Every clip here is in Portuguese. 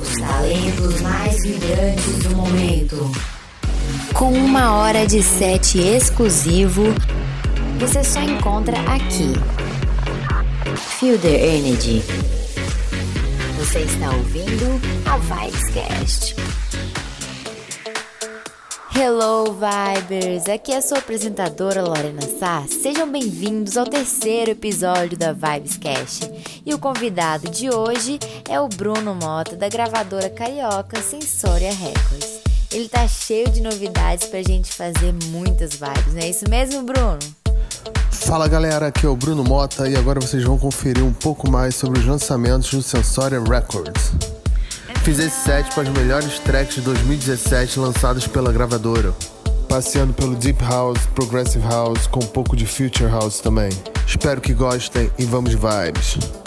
Os talentos mais vibrantes do momento. Com uma hora de set exclusivo, você só encontra aqui. The Energy. Você está ouvindo a Vibescast. Hello, Vibers! Aqui é a sua apresentadora Lorena Sá. Sejam bem-vindos ao terceiro episódio da Vibescast. E o convidado de hoje é o Bruno Mota, da gravadora carioca Sensoria Records. Ele tá cheio de novidades pra gente fazer muitas vibes, não é isso mesmo, Bruno? Fala galera, aqui é o Bruno Mota e agora vocês vão conferir um pouco mais sobre os lançamentos do Sensoria Records. Fiz esse set com as melhores tracks de 2017 lançadas pela gravadora, passeando pelo Deep House, Progressive House, com um pouco de Future House também. Espero que gostem e vamos vibes!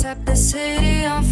Set the city on fire.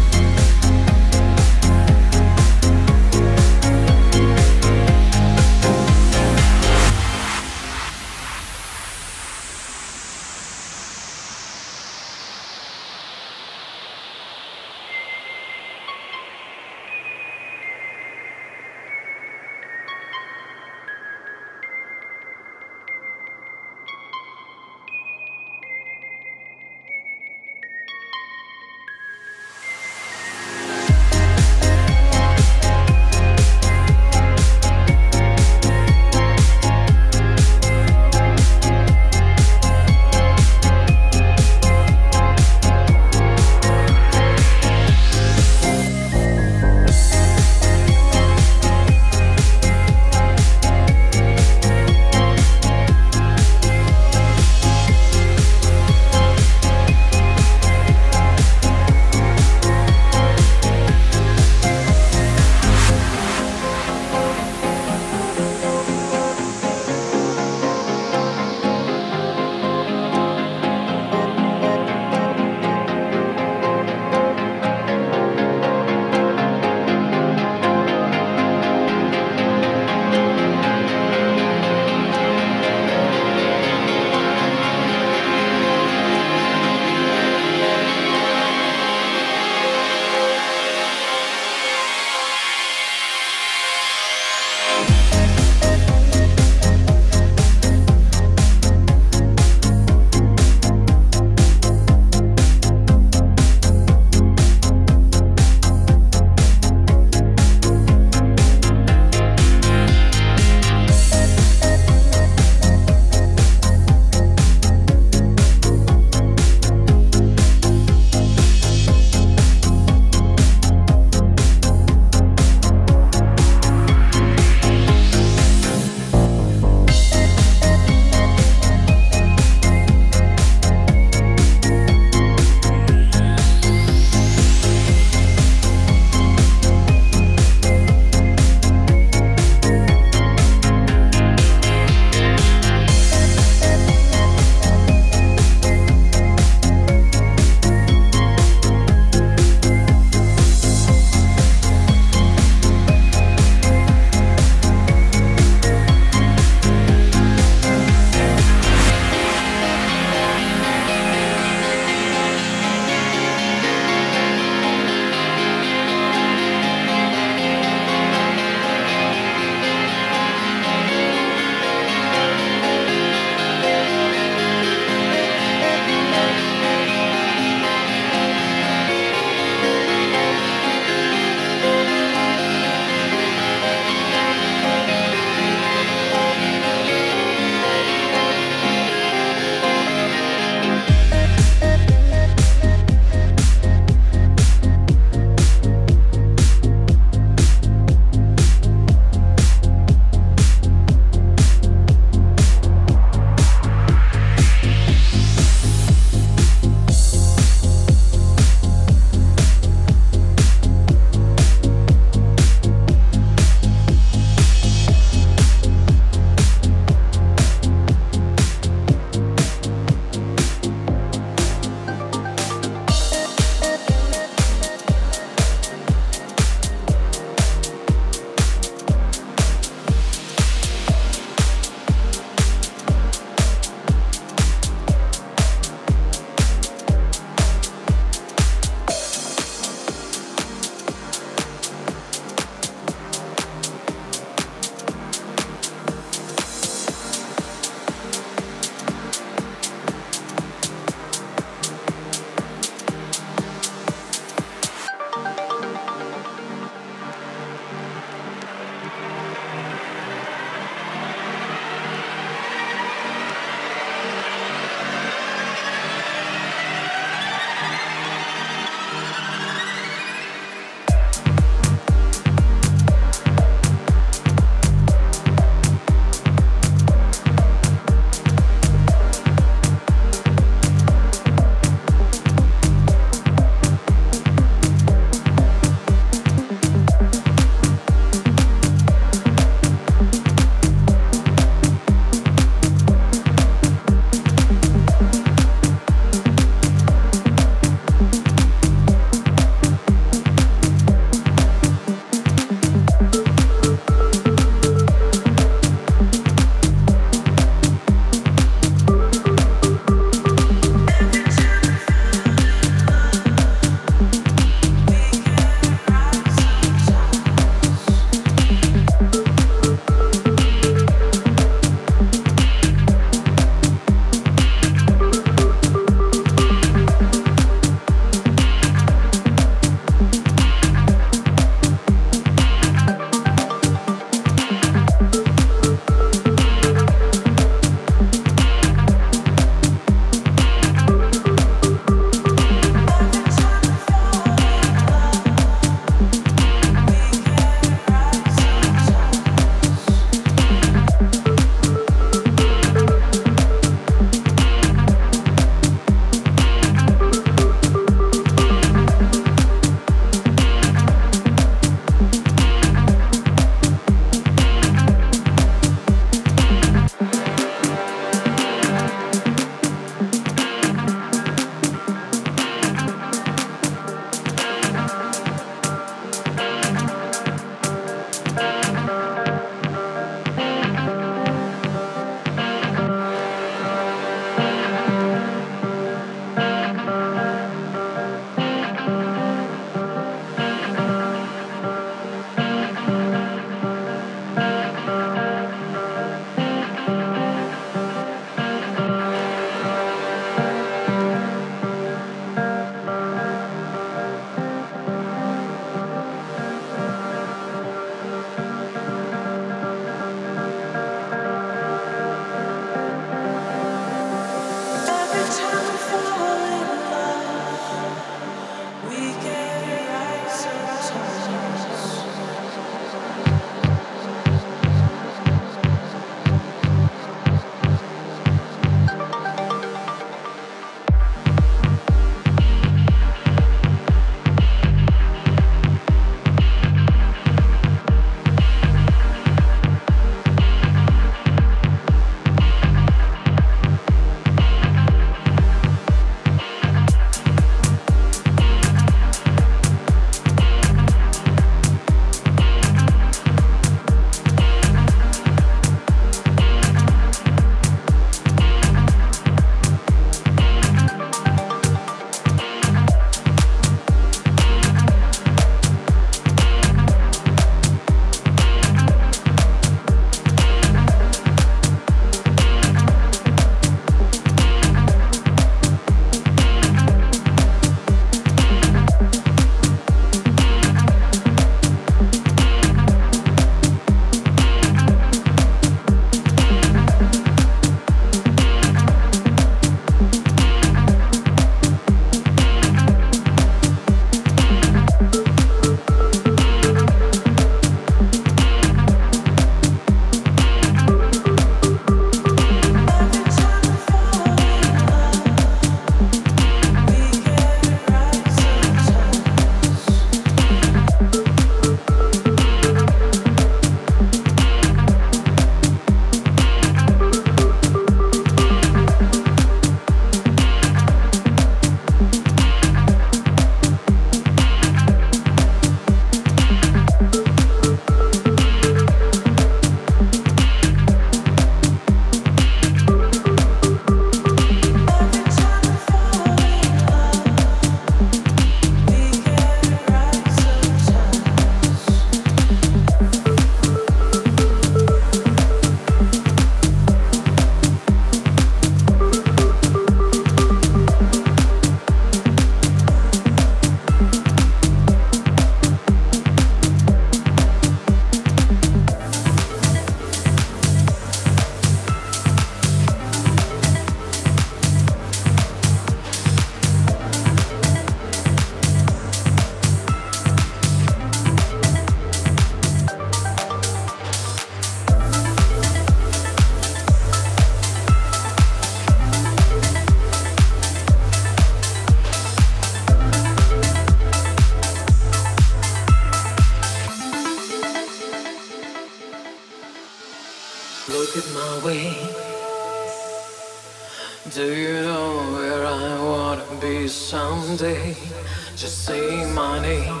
Name.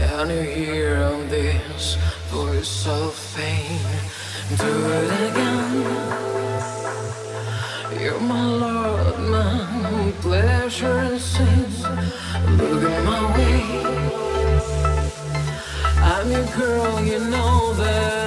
And you hear this voice of fame. Do it again. You're my Lord, my pleasure and sin. Look at my way. I'm your girl, you know that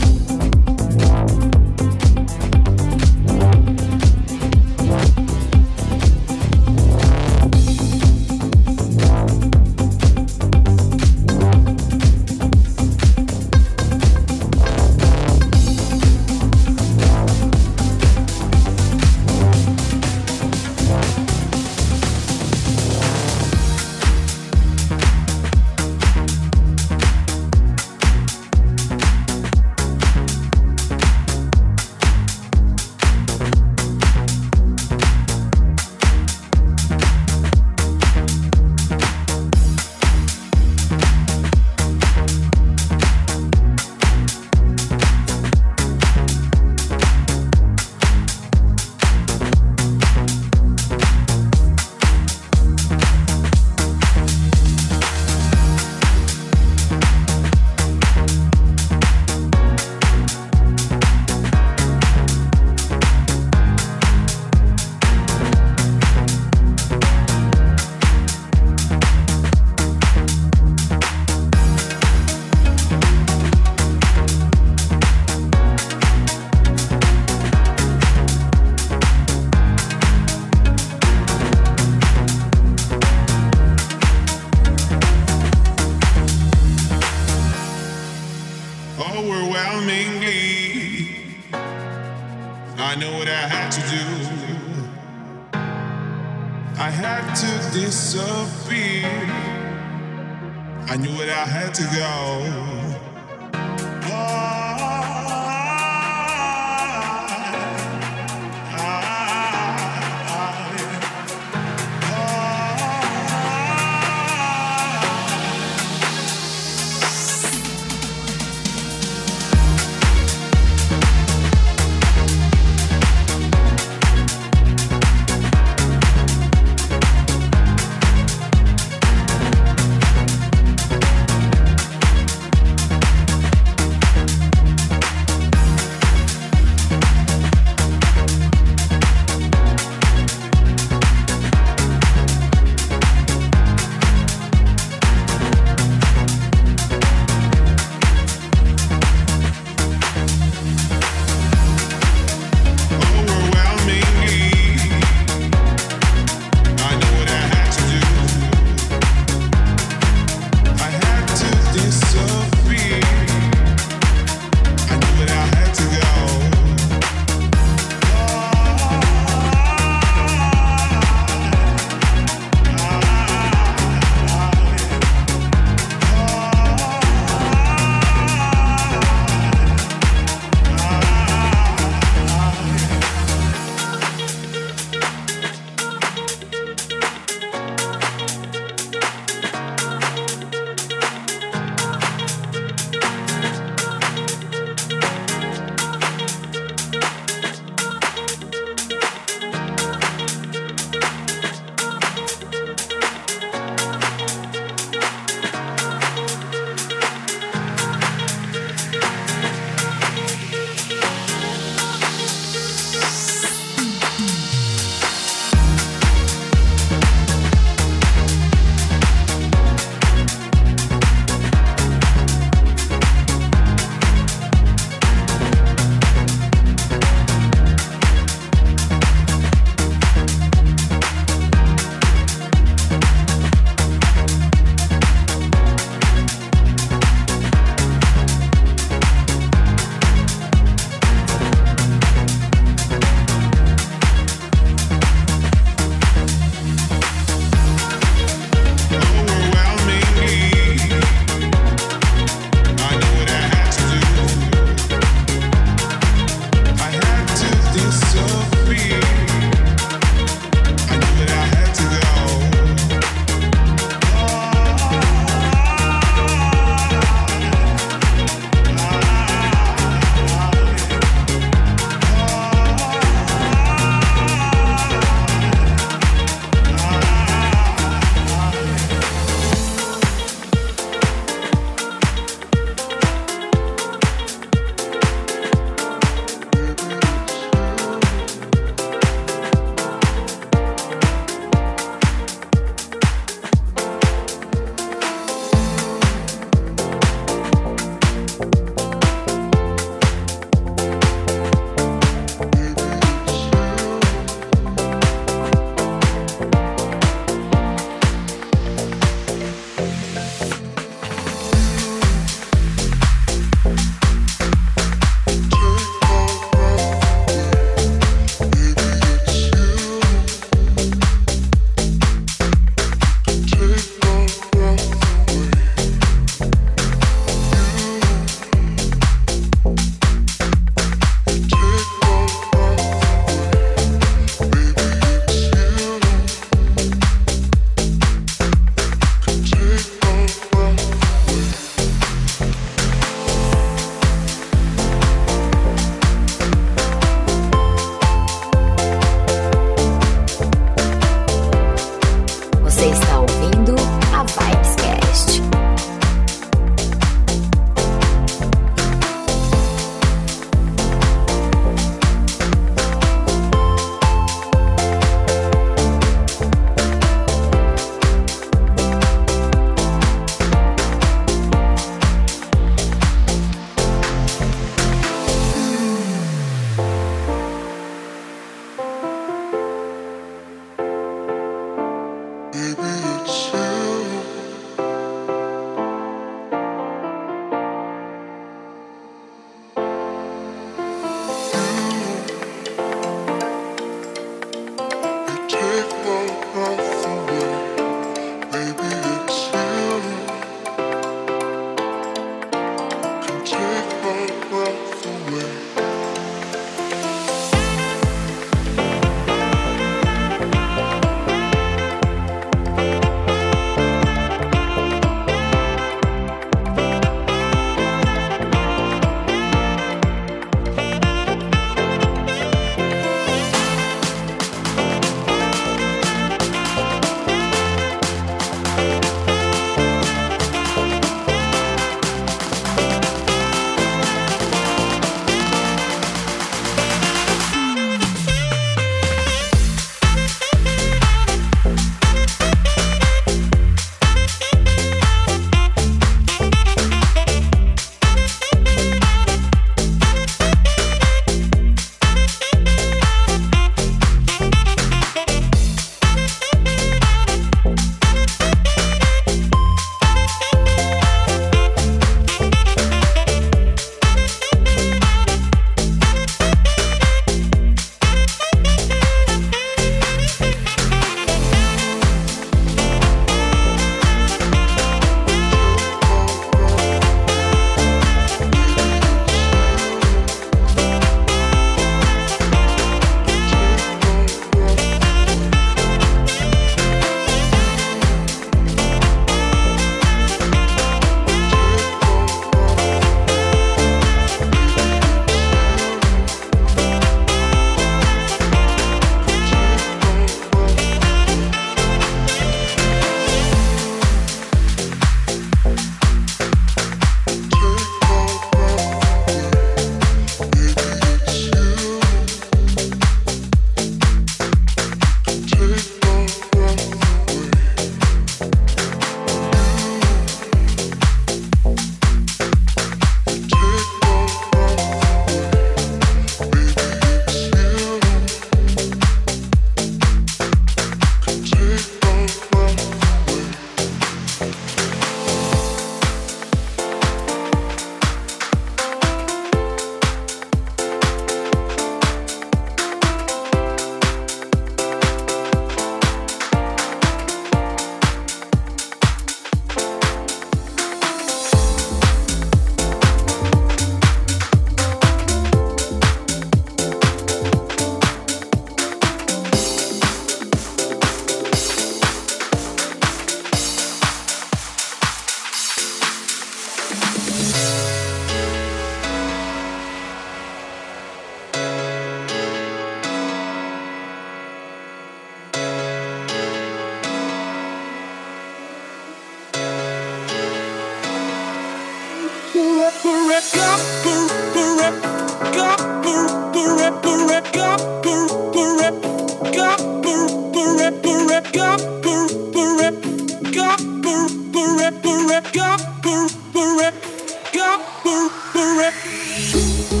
Peace.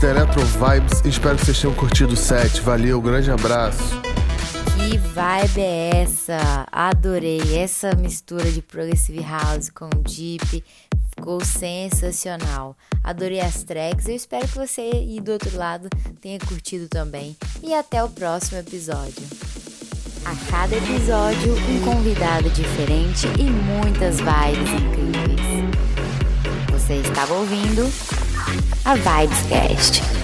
Convite da Electro Vibes. Espero que vocês tenham curtido o set. Valeu, grande abraço. Que vibe é essa? Adorei essa mistura de Progressive House com Deep. Ficou sensacional. Adorei as tracks. Eu espero que você aí do outro lado tenha curtido também. E até o próximo episódio. A cada episódio, um convidado diferente e muitas vibes incríveis. Você estava ouvindo a Vibescast.